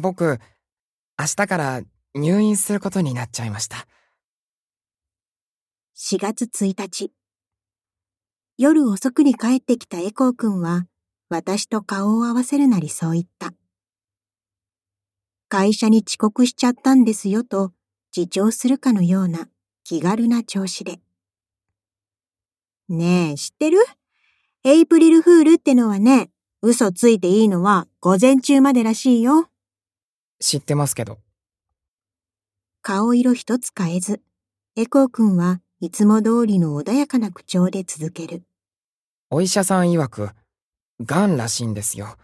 僕、明日から入院することになっちゃいました。4月1日。夜遅くに帰ってきたエコー君は、私と顔を合わせるなりそう言った。会社に遅刻しちゃったんですよと自重するかのような気軽な調子で。ねえ、知ってる？エイプリルフールってのはね、嘘ついていいのは午前中までらしいよ。知ってますけど。顔色一つ変えず、エコー君はいつも通りの穏やかな口調で続ける。お医者さん曰く、癌らしいんですよ。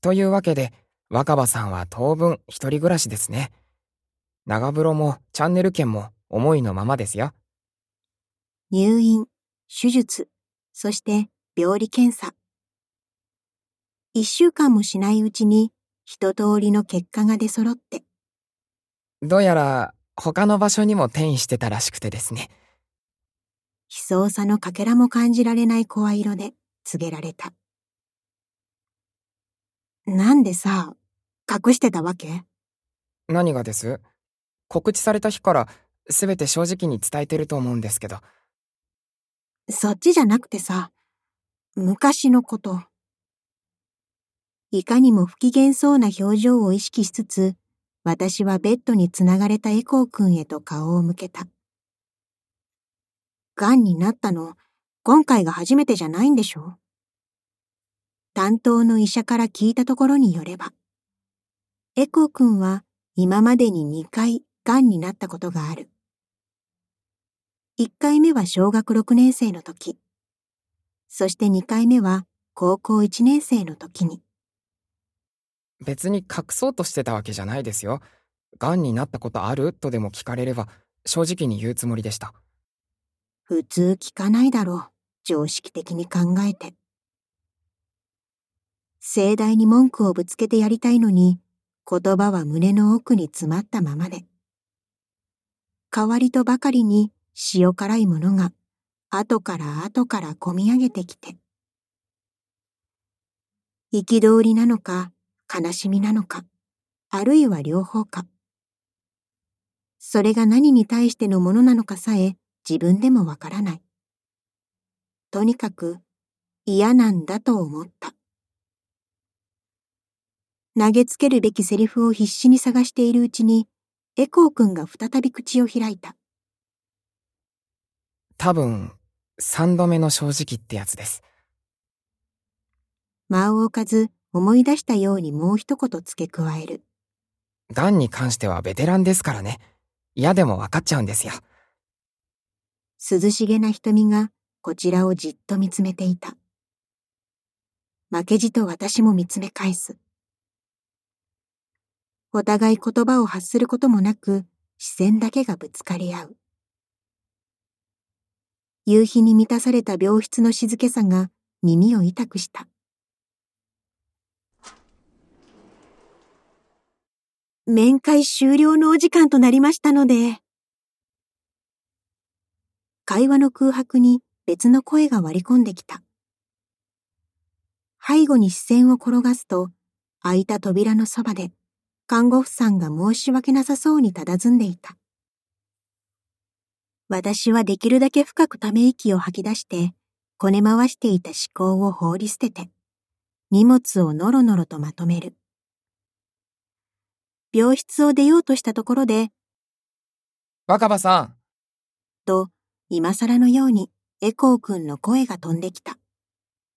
というわけで、若葉さんは当分一人暮らしですね。長風呂もチャンネル券も思いのままですよ。入院、手術、そして病理検査。一週間もしないうちに一通りの結果が出揃って、どうやら他の場所にも転移してたらしくてですね。悲壮さのかけらも感じられない声色で告げられた。なんでさ、隠してたわけ？何がです？告知された日から全て正直に伝えてると思うんですけど。そっちじゃなくてさ、昔のこと。いかにも不機嫌そうな表情を意識しつつ、私はベッドにつながれたエコー君へと顔を向けた。癌になったの、今回が初めてじゃないんでしょ？担当の医者から聞いたところによれば、エコー君は今までに2回癌になったことがある。1回目は小学6年生の時、そして2回目は高校1年生の時に。別に隠そうとしてたわけじゃないですよ。癌になったことある？とでも聞かれれば正直に言うつもりでした。普通聞かないだろう。常識的に考えて。盛大に文句をぶつけてやりたいのに、言葉は胸の奥に詰まったままで。代わりとばかりに塩辛いものが後から後からこみ上げてきて。憤りなのか、悲しみなのか、あるいは両方か。それが何に対してのものなのかさえ自分でもわからない。とにかく嫌なんだと思った。投げつけるべきセリフを必死に探しているうちに、エコー君が再び口を開いた。多分、三度目の正直ってやつです。間を置かず思い出したようにもう一言付け加える。癌に関してはベテランですからね。嫌でも分かっちゃうんですよ。涼しげな瞳がこちらをじっと見つめていた。負けじと私も見つめ返す。お互い言葉を発することもなく視線だけがぶつかり合う。夕日に満たされた病室の静けさが耳を痛くした。面会終了のお時間となりましたので。会話の空白に別の声が割り込んできた。背後に視線を転がすと、開いた扉のそばで、看護婦さんが申し訳なさそうに佇んでいた。私はできるだけ深くため息を吐き出して、こね回していた思考を放り捨てて、荷物をのろのろとまとめる。病室を出ようとしたところで、若葉さん、と、今更のようにエコー君の声が飛んできた。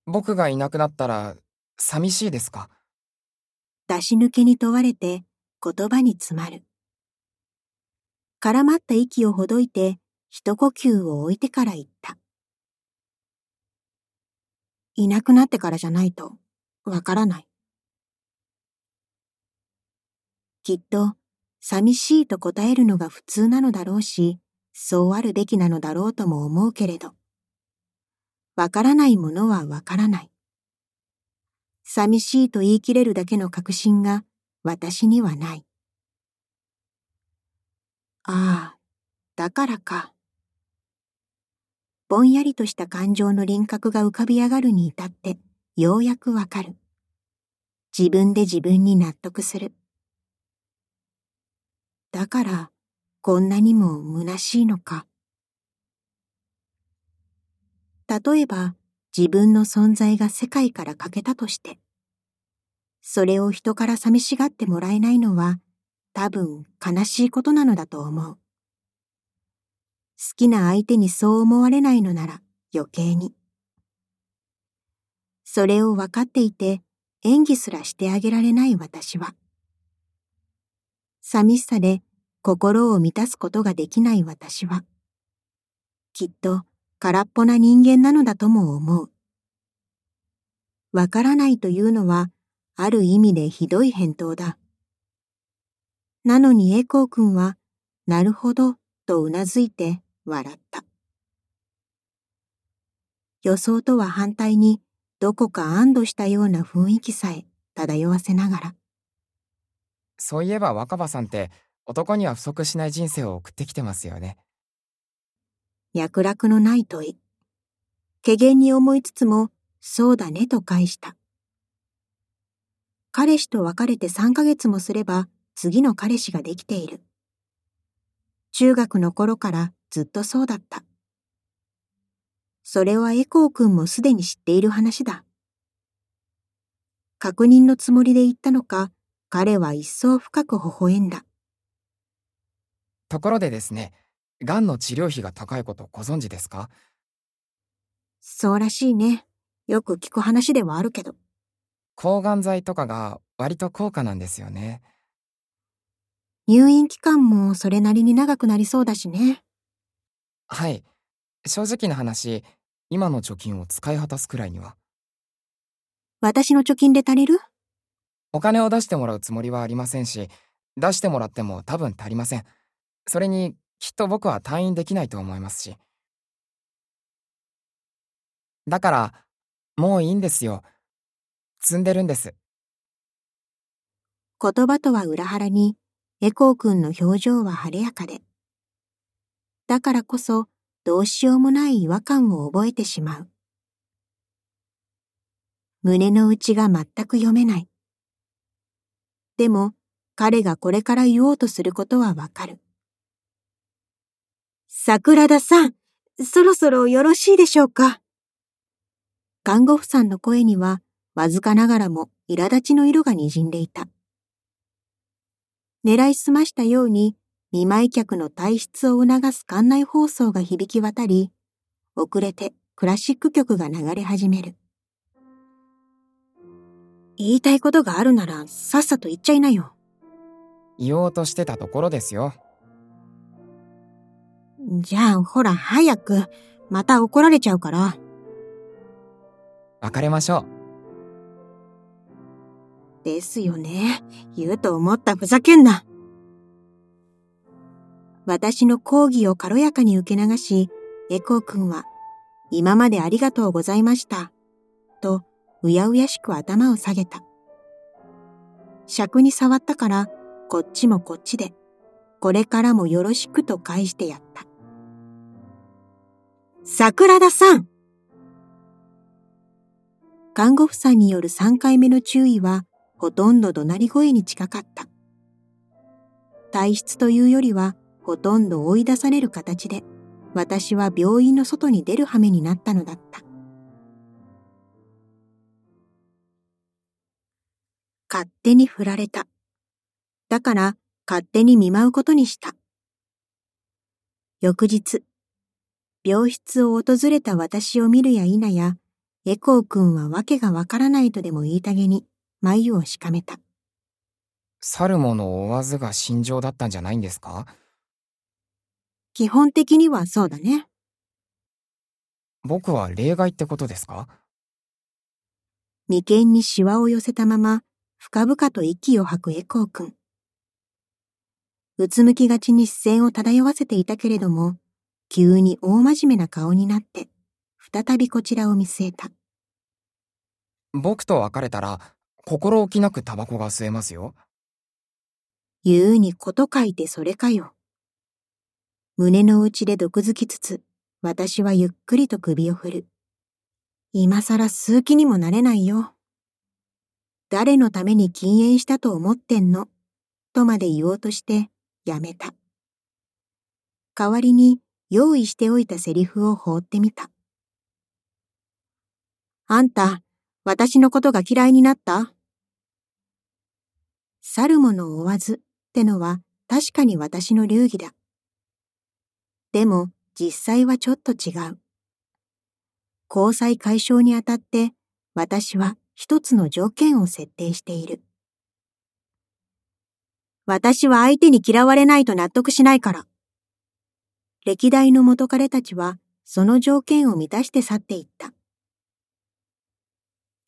僕がいなくなったら、寂しいですか？出し抜けに問われて言葉に詰まる。絡まった息をほどいて一呼吸を置いてから言った。いなくなってからじゃないとわからない。きっと寂しいと答えるのが普通なのだろうし、そうあるべきなのだろうとも思うけれど、わからないものはわからない。寂しいと言い切れるだけの確信が私にはない。ああ、だからか。ぼんやりとした感情の輪郭が浮かび上がるに至ってようやくわかる。自分で自分に納得する。だからこんなにも虚しいのか。例えば自分の存在が世界から欠けたとして、それを人から寂しがってもらえないのは多分悲しいことなのだと思う。好きな相手にそう思われないのなら余計に。それを分かっていて演技すらしてあげられない私は。寂しさで心を満たすことができない私は。きっと空っぽな人間なのだとも思う。わからないというのは、ある意味でひどい返答だ。なのにエコー君は、なるほど、とうなずいて笑った。予想とは反対に、どこか安堵したような雰囲気さえ漂わせながら。そういえば若葉さんって、男には不足しない人生を送ってきてますよね。脈絡のない問い。怪げに思いつつも、そうだねと返した。彼氏と別れて3ヶ月もすれば次の彼氏ができている。中学の頃からずっとそうだった。それはエコー君もすでに知っている話だ。確認のつもりで言ったのか、彼は一層深く微笑んだ。ところでですね、癌の治療費が高いことご存知ですか？そうらしいね。よく聞く話ではあるけど。抗がん剤とかが割と高価なんですよね。入院期間もそれなりに長くなりそうだしね。はい。正直な話、今の貯金を使い果たすくらいには。私の貯金で足りる？お金を出してもらうつもりはありませんし、出してもらっても多分足りません。それに、きっと僕は退院できないと思いますし。だから、もういいんですよ。積んでるんです。言葉とは裏腹に、エコー君の表情は晴れやかで。だからこそ、どうしようもない違和感を覚えてしまう。胸の内が全く読めない。でも、彼がこれから言おうとすることはわかる。桜田さん、そろそろよろしいでしょうか？看護婦さんの声には、わずかながらも苛立ちの色が滲んでいた。狙いすましたように、見舞い客の退出を促す館内放送が響き渡り、遅れてクラシック曲が流れ始める。言いたいことがあるならさっさと言っちゃいなよ。言おうとしてたところですよ。じゃあ、ほら、早く。また怒られちゃうから。別れましょう。ですよね。言うと思ったふざけんな。私の講義を軽やかに受け流し、エコー君は、今までありがとうございました。と、うやうやしく頭を下げた。尺に触ったから、こっちもこっちで、これからもよろしくと返してやった。桜田さん看護婦さんによる3回目の注意はほとんど怒鳴り声に近かった。体質というよりはほとんど追い出される形で私は病院の外に出る羽目になったのだった。勝手に振られた。だから勝手に見舞うことにした。翌日、病室を訪れた私を見るや否や、エコー君は訳がわからないとでも言いたげに眉をしかめた。去る者を追わずが心情だったんじゃないんですか？基本的にはそうだね。僕は例外ってことですか？眉間にシワを寄せたまま、深々と息を吐くエコー君。うつむきがちに視線を漂わせていたけれども、急に大真面目な顔になって、再びこちらを見据えた。僕と別れたら、心置きなくタバコが吸えますよ。言うにこと書いてそれかよ。胸の内で毒づきつつ、私はゆっくりと首を振る。今更吸う気にもなれないよ。誰のために禁煙したと思ってんの？とまで言おうとして、やめた。代わりに用意しておいたセリフを放ってみた。あんた、私のことが嫌いになった？去る者を追わずってのは確かに私の流儀だ。でも実際はちょっと違う。交際解消にあたって私は一つの条件を設定している。私は相手に嫌われないと納得しないから。歴代の元彼たちはその条件を満たして去っていった。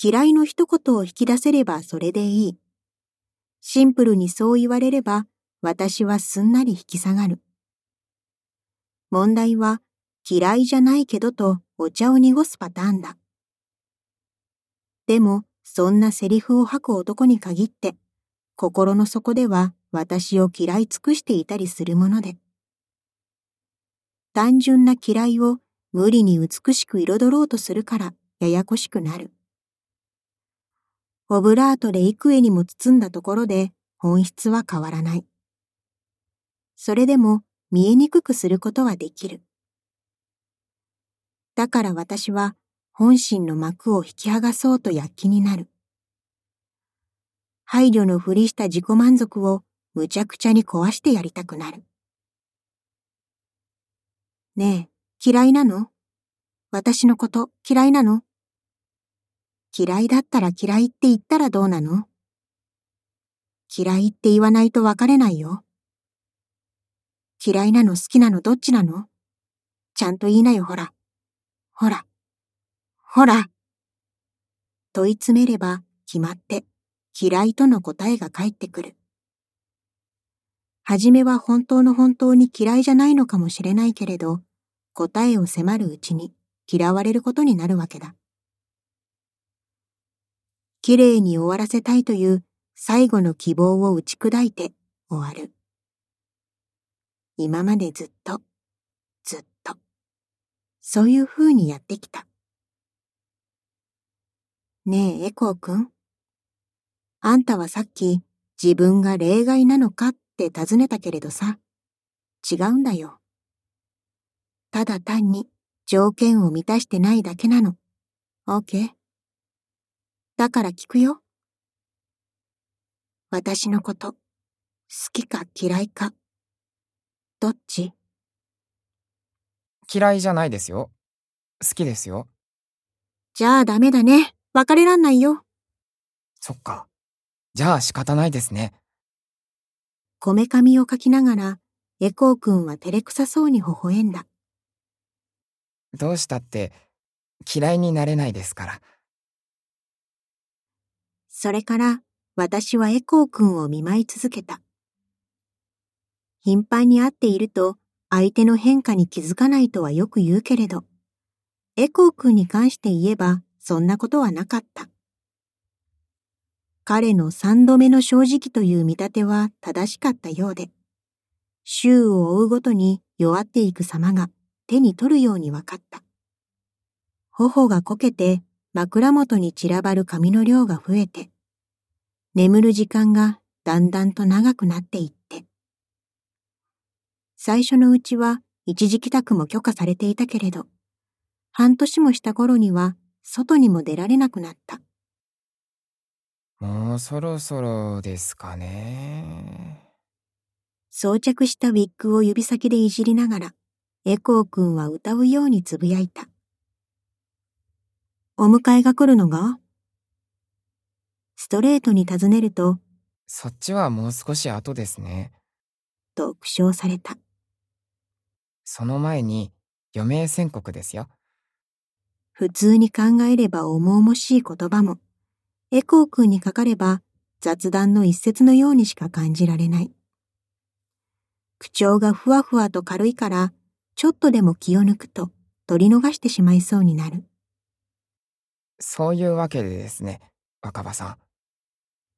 嫌いの一言を引き出せればそれでいい。シンプルにそう言われれば私はすんなり引き下がる。問題は嫌いじゃないけどとお茶を濁すパターンだ。でもそんなセリフを吐く男に限って心の底では私を嫌い尽くしていたりするもので。単純な嫌いを無理に美しく彩ろうとするからややこしくなる。オブラートで幾重にも包んだところで本質は変わらない。それでも見えにくくすることはできる。だから私は本心の幕を引き剥がそうと躍起になる。配慮のふりした自己満足をむちゃくちゃに壊してやりたくなる。ねえ、嫌いなの？私のこと嫌いなの？嫌いだったら嫌いって言ったらどうなの？嫌いって言わないと別れないよ。嫌いなの好きなのどっちなの？ちゃんと言いなよほら。ほら。ほら。問い詰めれば決まって嫌いとの答えが返ってくる。はじめは本当の本当に嫌いじゃないのかもしれないけれど、答えを迫るうちに嫌われることになるわけだ。綺麗に終わらせたいという最後の希望を打ち砕いて終わる。今までずっと、ずっと、そういう風にやってきた。ねえ、エコーくん。あんたはさっき自分が例外なのかって尋ねたけれどさ、違うんだよ。ただ単に条件を満たしてないだけなの。OK? だから聞くよ。私のこと、好きか嫌いか。どっち？嫌いじゃないですよ。好きですよ。じゃあダメだね。別れらんないよ。そっか。じゃあ仕方ないですね。こめかみをかきながら、エコーくんは照れくさそうに微笑んだ。どうしたって嫌いになれないですから。それから私はエコー君を見舞い続けた。頻繁に会っていると相手の変化に気づかないとはよく言うけれど、エコー君に関して言えばそんなことはなかった。彼の三度目の正直という見立ては正しかったようで、週を追うごとに弱っていく様が手に取るように分かった。頬がこけて枕元に散らばる髪の量が増えて、眠る時間がだんだんと長くなっていって。最初のうちは一時帰宅も許可されていたけれど、半年もした頃には外にも出られなくなった。もうそろそろですかね。装着したウィッグを指先でいじりながら、エコー君は歌うようにつぶやいた。お迎えが来るのが？ストレートに尋ねると、そっちはもう少し後ですね。と苦笑された。その前に余命宣告ですよ。普通に考えれば重々しい言葉も、エコー君にかかれば雑談の一節のようにしか感じられない。口調がふわふわと軽いから、ちょっとでも気を抜くと取り逃してしまいそうになる。そういうわけでですね、若葉さん。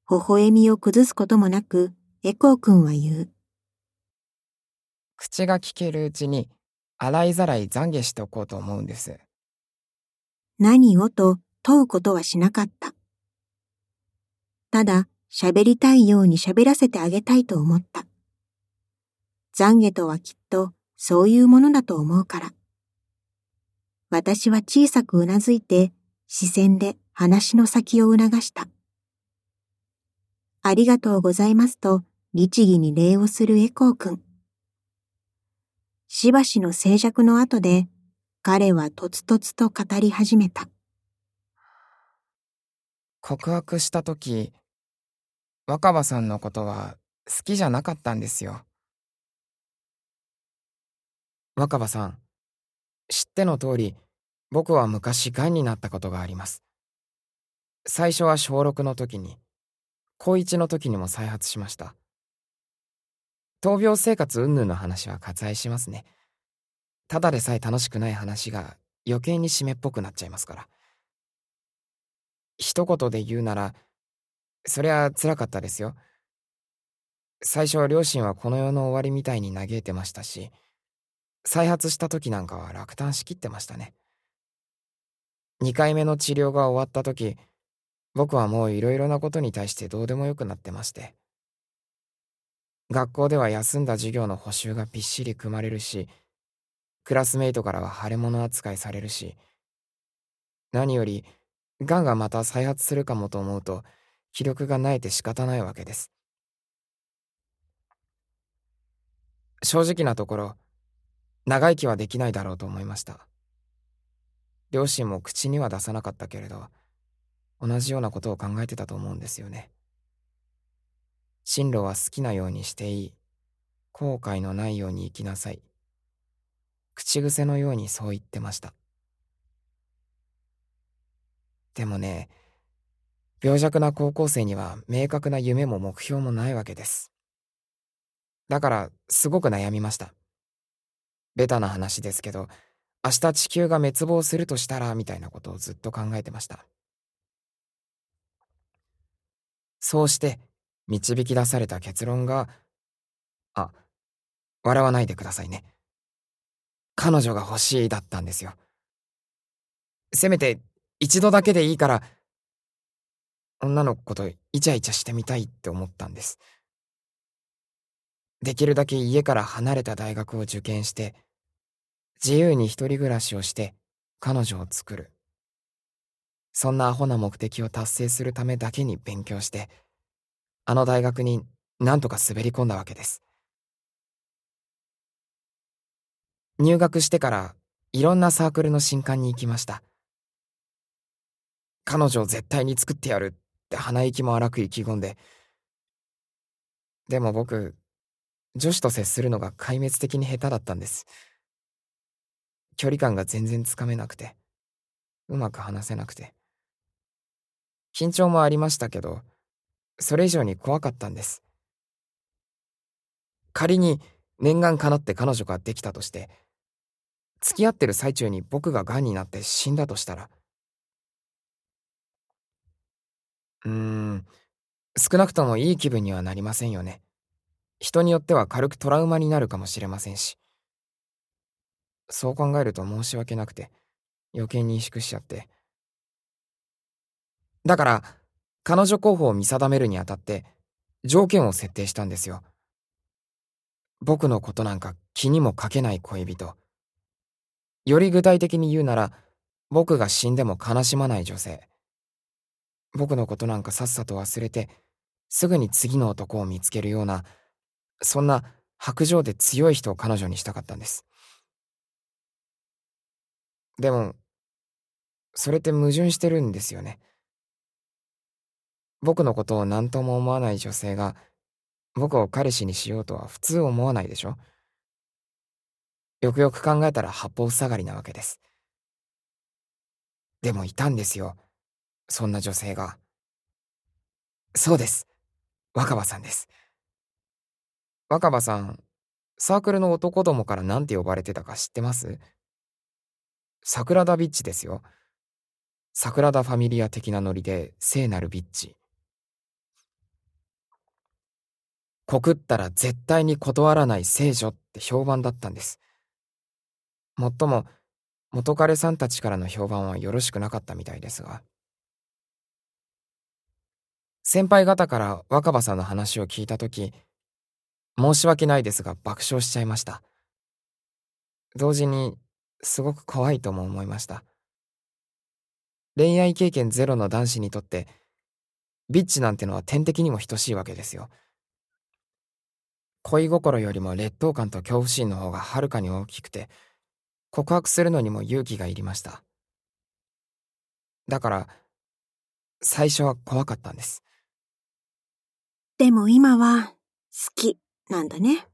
微笑みを崩すこともなく、エコー君は言う。口が聞けるうちに、洗いざらい懺悔しておこうと思うんです。何をと問うことはしなかった。ただ、喋りたいように喋らせてあげたいと思った。懺悔とはきっとそういうものだと思うから。私は小さくうなずいて視線で話の先を促した。ありがとうございますと律儀に礼をするエコー君。しばしの静寂の後で彼はとつとつと語り始めた。告白した時、若葉さんのことは好きじゃなかったんですよ。若葉さん、知っての通り、僕は昔癌になったことがあります。最初は小6の時に、高1の時にも再発しました。闘病生活云々の話は割愛しますね。ただでさえ楽しくない話が余計に湿っぽくなっちゃいますから。一言で言うなら、そりゃ辛かったですよ。最初両親はこの世の終わりみたいに嘆いてましたし、再発した時なんかは落胆しきってましたね。2回目の治療が終わった時、僕はもういろいろなことに対してどうでもよくなってまして。学校では休んだ授業の補習がびっしり組まれるし、クラスメイトからは腫れ物扱いされるし、何より、癌がまた再発するかもと思うと、気力がないて仕方ないわけです。正直なところ、長生きはできないだろうと思いました。両親も口には出さなかったけれど、同じようなことを考えてたと思うんですよね。進路は好きなようにしていい。後悔のないように生きなさい。口癖のようにそう言ってました。でもね、病弱な高校生には明確な夢も目標もないわけです。だから、すごく悩みました。ベタな話ですけど、明日地球が滅亡するとしたら、みたいなことをずっと考えてました。そうして、導き出された結論が、あ、笑わないでくださいね。彼女が欲しいだったんですよ。せめて一度だけでいいから、女の子とイチャイチャしてみたいって思ったんです。できるだけ家から離れた大学を受験して、自由に一人暮らしをして彼女を作る。そんなアホな目的を達成するためだけに勉強して、あの大学になんとか滑り込んだわけです。入学してからいろんなサークルの新刊に行きました。彼女を絶対に作ってやるって鼻息も荒く意気込んで。でも僕、女子と接するのが壊滅的に下手だったんです。距離感が全然つかめなくて、うまく話せなくて。緊張もありましたけど、それ以上に怖かったんです。仮に念願かなって彼女ができたとして、付き合ってる最中に僕が癌になって死んだとしたら、うーん、少なくともいい気分にはなりませんよね。人によっては軽くトラウマになるかもしれませんし。そう考えると申し訳なくて、余計に萎縮しちゃって。だから、彼女候補を見定めるにあたって、条件を設定したんですよ。僕のことなんか気にもかけない恋人。より具体的に言うなら、僕が死んでも悲しまない女性。僕のことなんかさっさと忘れて、すぐに次の男を見つけるような、そんな白状で強い人を彼女にしたかったんです。でも、それって矛盾してるんですよね。僕のことを何とも思わない女性が、僕を彼氏にしようとは普通思わないでしょよくよく考えたら八方塞がりなわけです。でもいたんですよ。そんな女性が。そうです。若葉さんです。若葉さん、サークルの男どもから何て呼ばれてたか知ってます？桜田ビッチですよ。桜田ファミリア的なノリで聖なるビッチ。告ったら絶対に断らない聖女って評判だったんです。もっとも、元彼さんたちからの評判はよろしくなかったみたいですが。先輩方から若葉さんの話を聞いたとき、申し訳ないですが爆笑しちゃいました。同時に、すごく怖いとも思いました。恋愛経験ゼロの男子にとって、ビッチなんてのは天敵にも等しいわけですよ。恋心よりも劣等感と恐怖心の方がはるかに大きくて、告白するのにも勇気がいりました。だから、最初は怖かったんです。でも今は、好き、なんだね。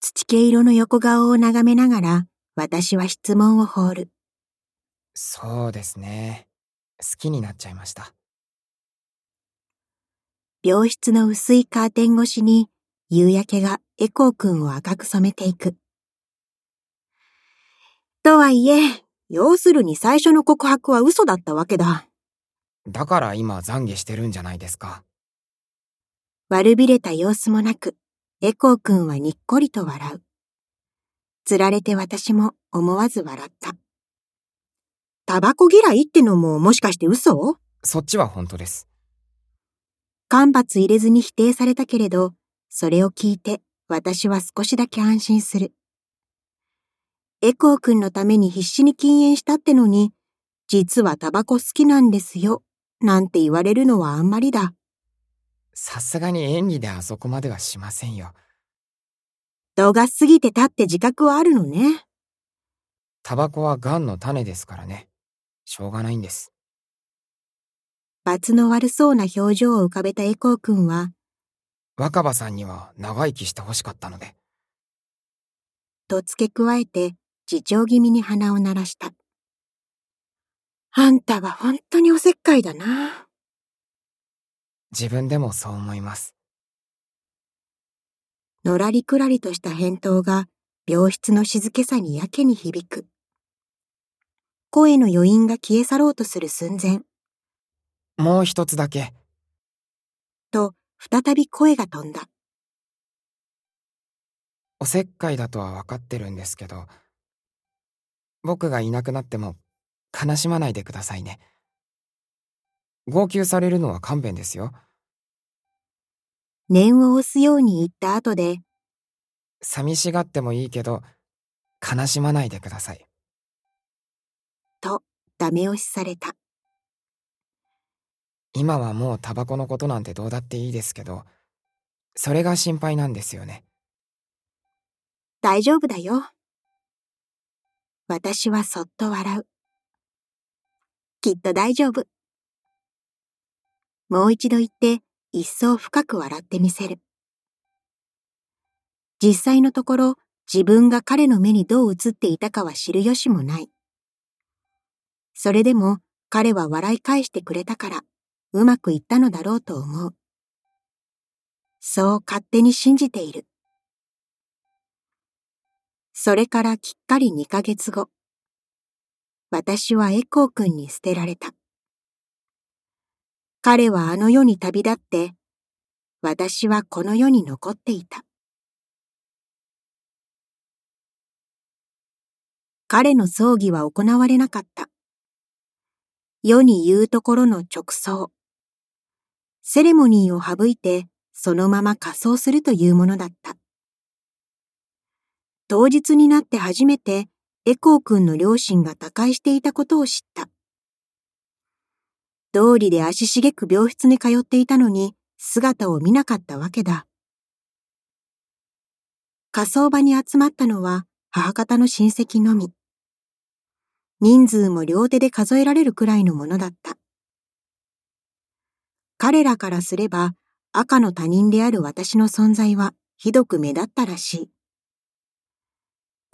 土毛色の横顔を眺めながら、私は質問を放る。そうですね。好きになっちゃいました。病室の薄いカーテン越しに、夕焼けがエコー君を赤く染めていく。とはいえ、要するに最初の告白は嘘だったわけだ。だから今懺悔してるんじゃないですか。悪びれた様子もなく、エコー君はにっこりと笑う。つられて私も思わず笑った。タバコ嫌いってのももしかして嘘？そっちは本当です。間髪入れずに否定されたけれど、それを聞いて私は少しだけ安心する。エコー君のために必死に禁煙したってのに、実はタバコ好きなんですよ、なんて言われるのはあんまりだ。さすがに演技であそこまではしませんよ。度が過ぎてたって自覚はあるのね。タバコは癌の種ですからね。しょうがないんです。罰の悪そうな表情を浮かべたエコー君は、若葉さんには長生きしてほしかったので。と付け加えて、自重気味に鼻を鳴らした。あんたは本当におせっかいだな。自分でもそう思います。のらりくらりとした返答が病室の静けさにやけに響く。声の余韻が消え去ろうとする寸前。もう一つだけ。と、再び声が飛んだ。おせっかいだとは分かってるんですけど、僕がいなくなっても悲しまないでくださいね。号泣されるのは勘弁ですよ。念を押すように言った後で、寂しがってもいいけど、悲しまないでください。と、ダメ押しされた。今はもうタバコのことなんてどうだっていいですけど、それが心配なんですよね。大丈夫だよ。私はそっと笑う。きっと大丈夫。もう一度言って、一層深く笑ってみせる。実際のところ、自分が彼の目にどう映っていたかは知る由もない。それでも彼は笑い返してくれたから、うまくいったのだろうと思う。そう勝手に信じている。それからきっかり2ヶ月後、私はエコー君に捨てられた。彼はあの世に旅立って、私はこの世に残っていた。彼の葬儀は行われなかった。世に言うところの直葬。セレモニーを省いてそのまま仮装するというものだった。当日になって初めてエコー君の両親が他界していたことを知った。通りで足しげく病室に通っていたのに姿を見なかったわけだ。火葬場に集まったのは母方の親戚のみ。人数も両手で数えられるくらいのものだった。彼らからすれば赤の他人である私の存在はひどく目立ったらしい。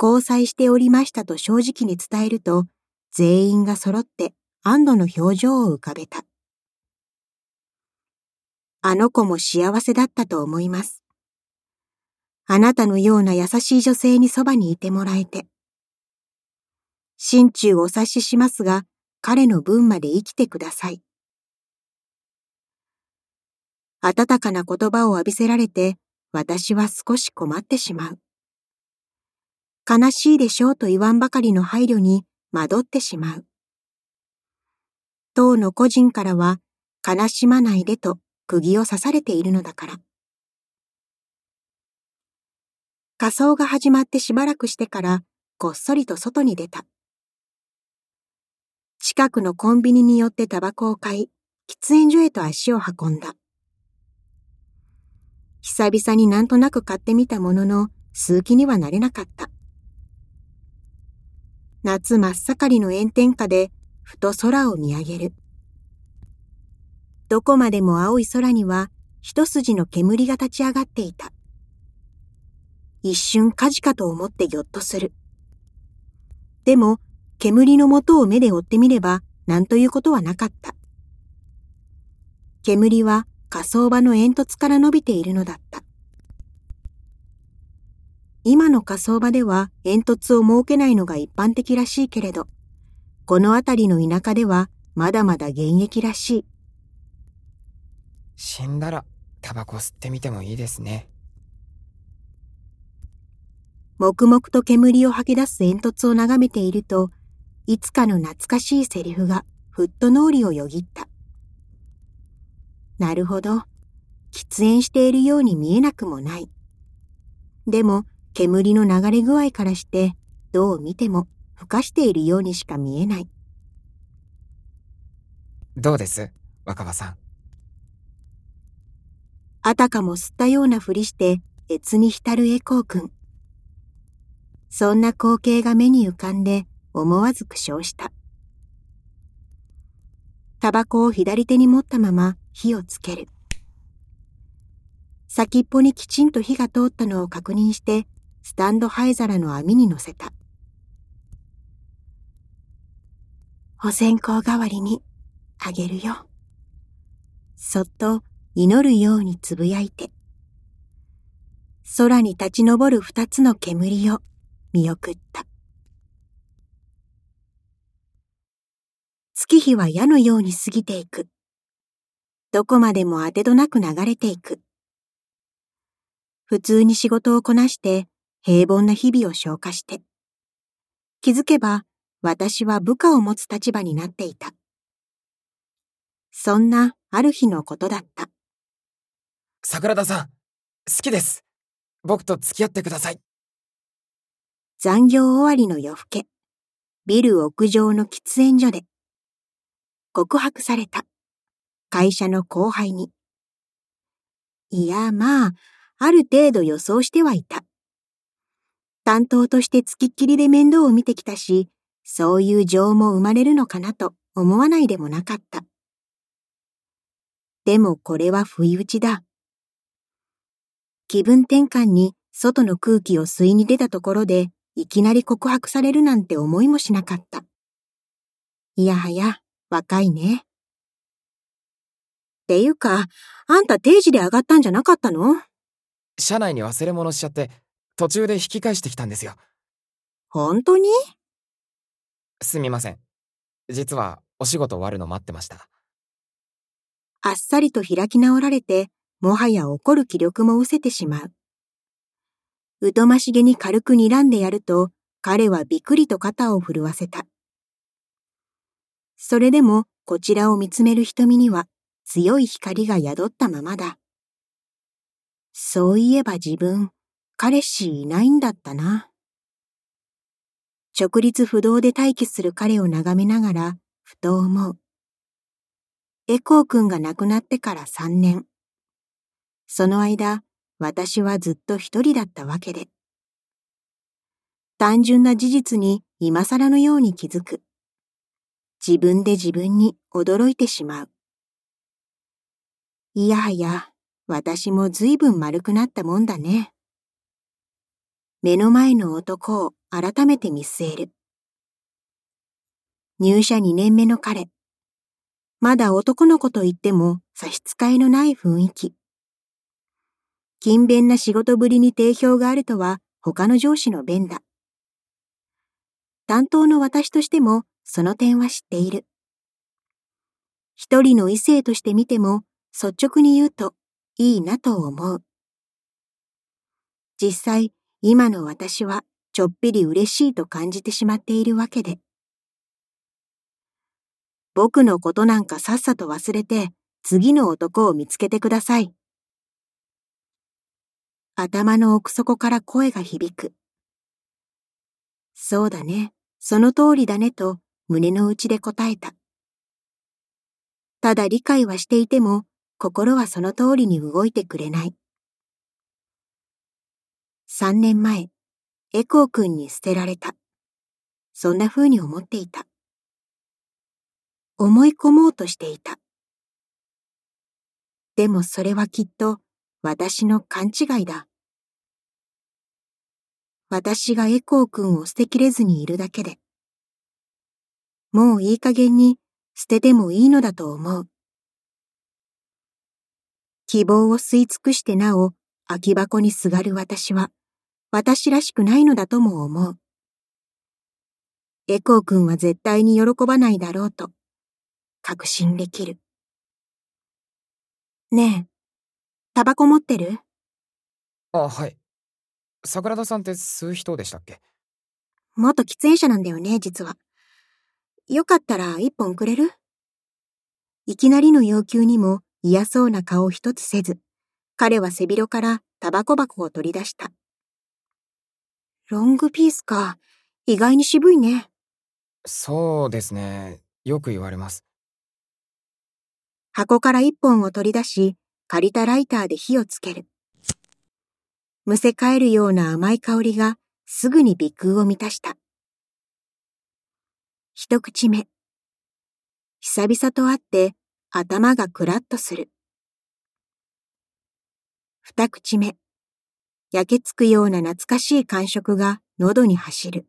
交際しておりましたと正直に伝えると、全員が揃って安堵の表情を浮かべた。あの子も幸せだったと思います。あなたのような優しい女性にそばにいてもらえて。心中お察ししますが、彼の分まで生きてください。温かな言葉を浴びせられて、私は少し困ってしまう。悲しいでしょうと言わんばかりの配慮に惑ってしまう。当の個人からは、悲しまないでと釘を刺されているのだから。仮装が始まってしばらくしてからこっそりと外に出た。近くのコンビニに寄ってタバコを買い、喫煙所へと足を運んだ。久々になんとなく買ってみたものの、数気にはなれなかった。夏真っ盛りの炎天下で、ふと空を見上げる。どこまでも青い空には、一筋の煙が立ち上がっていた。一瞬火事かと思ってぎょっとする。でも、煙の元を目で追ってみれば、何ということはなかった。煙は火葬場の煙突から伸びているのだった。今の火葬場では煙突を設けないのが一般的らしいけれど、この辺りの田舎ではまだまだ現役らしい。死んだらタバコ吸ってみてもいいですね。黙々と煙を吐き出す煙突を眺めていると、いつかの懐かしいセリフがふっと脳裏をよぎった。なるほど。喫煙しているように見えなくもない。でも、煙の流れ具合からして、どう見てもふかしているようにしか見えない。どうです？若葉さん。あたかも吸ったようなふりして、悦に浸るエコー君。そんな光景が目に浮かんで思わず苦笑した。タバコを左手に持ったまま火をつける。先っぽにきちんと火が通ったのを確認して、スタンド灰皿の網に乗せた。お線香代わりにあげるよ。そっと祈るようにつぶやいて。空に立ち上る二つの煙を見送った。月日は矢のように過ぎていく。どこまでも当てどなく流れていく。普通に仕事をこなして平凡な日々を消化して。気づけば私は部下を持つ立場になっていた。そんなある日のことだった。桜田さん、好きです。僕と付き合ってください。残業終わりの夜更け、ビル屋上の喫煙所で、告白された、会社の後輩に。いや、まあ、ある程度予想してはいた。担当として付きっきりで面倒を見てきたし、そういう情も生まれるのかなと思わないでもなかった。でもこれは不意打ちだ。気分転換に外の空気を吸いに出たところで、いきなり告白されるなんて思いもしなかった。いやはや、若いね。っていうか、あんた定時で上がったんじゃなかったの？車内に忘れ物しちゃって、途中で引き返してきたんですよ。本当に？すみません。実はお仕事終わるの待ってました。あっさりと開き直られて、もはや怒る気力も失せてしまう。疎ましげに軽く睨んでやると、彼はびくりと肩を震わせた。それでもこちらを見つめる瞳には強い光が宿ったままだ。そういえば自分、彼氏いないんだったな。直立不動で待機する彼を眺めながら、ふと思う。エコー君が亡くなってから三年。その間、私はずっと一人だったわけで。単純な事実に今更のように気づく。自分で自分に驚いてしまう。いやはや、私も随分丸くなったもんだね。目の前の男を改めて見据える。入社2年目の彼。まだ男の子と言っても差し支えのない雰囲気。勤勉な仕事ぶりに定評があるとは他の上司の弁だ。担当の私としてもその点は知っている。一人の異性として見ても率直に言うといいなと思う。実際、今の私はちょっぴり嬉しいと感じてしまっているわけで。僕のことなんかさっさと忘れて次の男を見つけてください。頭の奥底から声が響く。そうだね、その通りだねと胸の内で答えた。ただ理解はしていても、心はその通りに動いてくれない。三年前、エコー君に捨てられた。そんな風に思っていた。思い込もうとしていた。でもそれはきっと私の勘違いだ。私がエコー君を捨てきれずにいるだけで。もういい加減に捨ててもいいのだと思う。希望を吸い尽くしてなお空き箱にすがる私は私らしくないのだとも思う。エコー君は絶対に喜ばないだろうと確信できる。ねえ、タバコ持ってる？あ、はい。桜田さんって吸う人でしたっけ？元喫煙者なんだよね、実は。よかったら一本くれる？いきなりの要求にも嫌そうな顔一つせず、彼は背広からタバコ箱を取り出した。ロングピースか。意外に渋いね。そうですね。よく言われます。箱から一本を取り出し、借りたライターで火をつける。むせ返るような甘い香りがすぐに鼻空を満たした。一口目。久々と会って頭がクラッとする。二口目。焼けつくような懐かしい感触が喉に走る。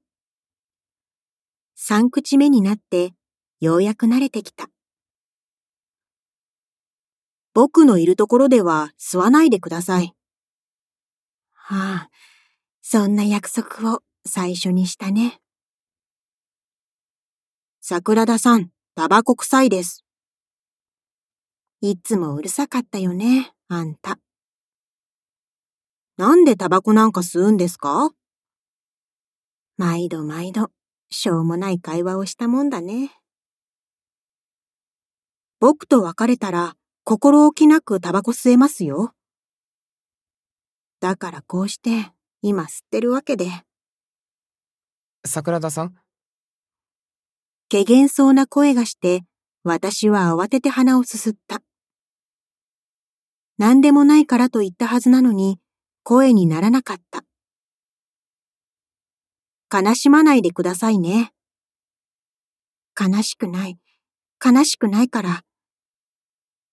三口目になってようやく慣れてきた。僕のいるところでは吸わないでください。はあ、そんな約束を最初にしたね。桜田さん、タバコ臭いです。いつもうるさかったよね、あんた。なんでタバコなんか吸うんですか？毎度毎度、しょうもない会話をしたもんだね。僕と別れたら、心置きなくタバコ吸えますよ。だからこうして、今吸ってるわけで。桜田さん？怪げそうな声がして、私は慌てて鼻をすすった。何でもないからと言ったはずなのに、声にならなかった。悲しまないでくださいね。悲しくない。悲しくないから。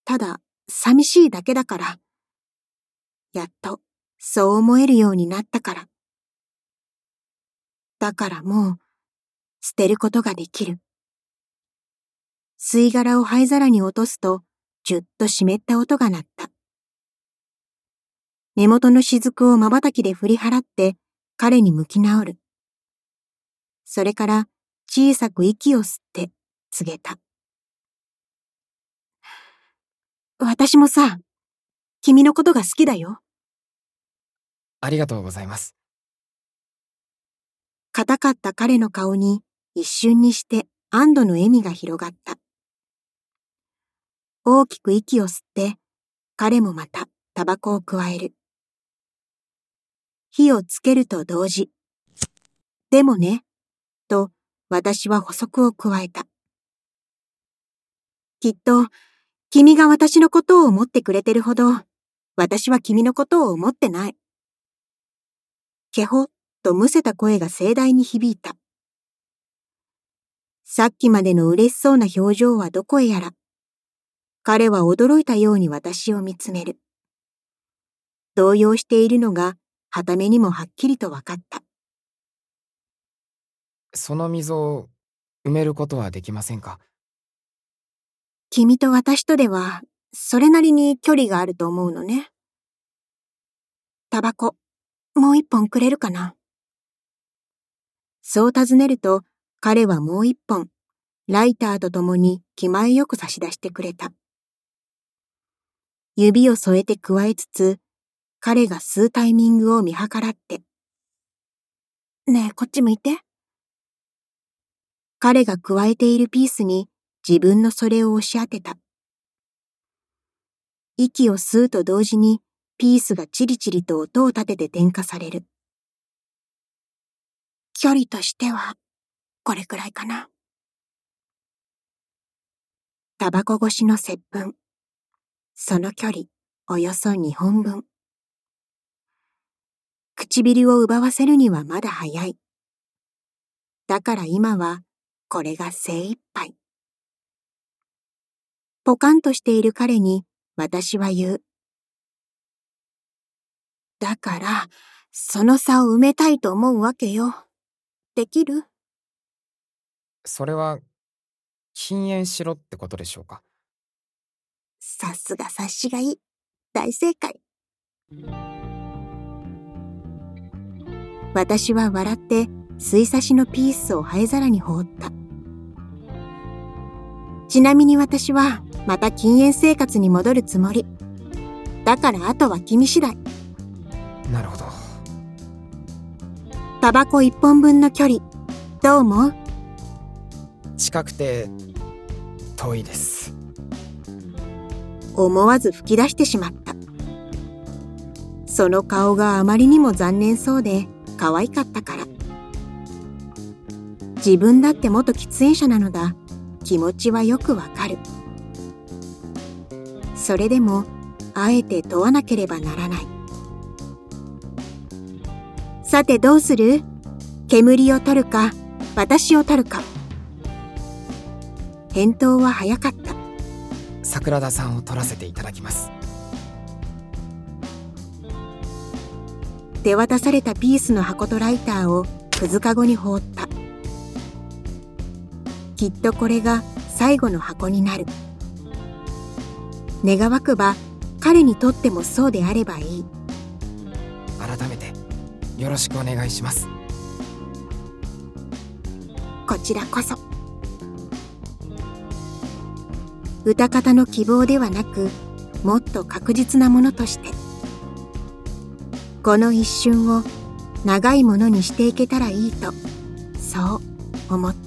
ただ、寂しいだけだから。やっと、そう思えるようになったから。だからもう、捨てることができる。吸い殻を灰皿に落とすと、じゅっと湿った音が鳴った。根元の雫を瞬きで振り払って、彼に向き直る。それから、小さく息を吸って、告げた。私もさ、君のことが好きだよ。ありがとうございます。硬かった彼の顔に一瞬にして安堵の笑みが広がった。大きく息を吸って、彼もまたタバコを加える。火をつけると同時。でもね、と私は補足を加えた。きっと、君が私のことを思ってくれてるほど、私は君のことを思ってない。けほとむせた声が盛大に響いた。さっきまでの嬉しそうな表情はどこへやら。彼は驚いたように私を見つめる。動揺しているのが、はためにもはっきりと分かった。その溝を埋めることはできませんか？君と私とでは、それなりに距離があると思うのね。タバコ、もう一本くれるかな？そう尋ねると、彼はもう一本、ライターと共に気前よく差し出してくれた。指を添えて加えつつ、彼が吸うタイミングを見計らって。ねえ、こっち向いて。彼が加えているピースに自分のそれを押し当てた。息を吸うと同時にピースがチリチリと音を立てて点火される。距離としては、これくらいかな。タバコ越しの接吻。その距離、およそ2本分。唇を奪わせるにはまだ早い。だから今は、これが精一杯。ポカンとしている彼に、私は言う。だから、その差を埋めたいと思うわけよ。できる？それは、禁煙しろってことでしょうか？さすが察しがいい。大正解。私は笑って水差しのピースを灰皿に放った。ちなみに私はまた禁煙生活に戻るつもり。だからあとは君次第。なるほど。タバコ一本分の距離、どう思う？近くて、遠いです。思わず吹き出してしまった。その顔があまりにも残念そうで可愛かったから。自分だって元喫煙者なのだ。気持ちはよくわかる。それでも、あえて問わなければならない。さてどうする？煙を取るか、私を取るか。返答は早かった。桜田さんを取らせていただきます。手渡されたピースの箱とライターをくずかごに放った。きっとこれが最後の箱になる。願わくば彼にとってもそうであればいい。改めてよろしくお願いします。こちらこそ。歌方の希望ではなく、もっと確実なものとして。この一瞬を長いものにしていけたらいいと、そう思った。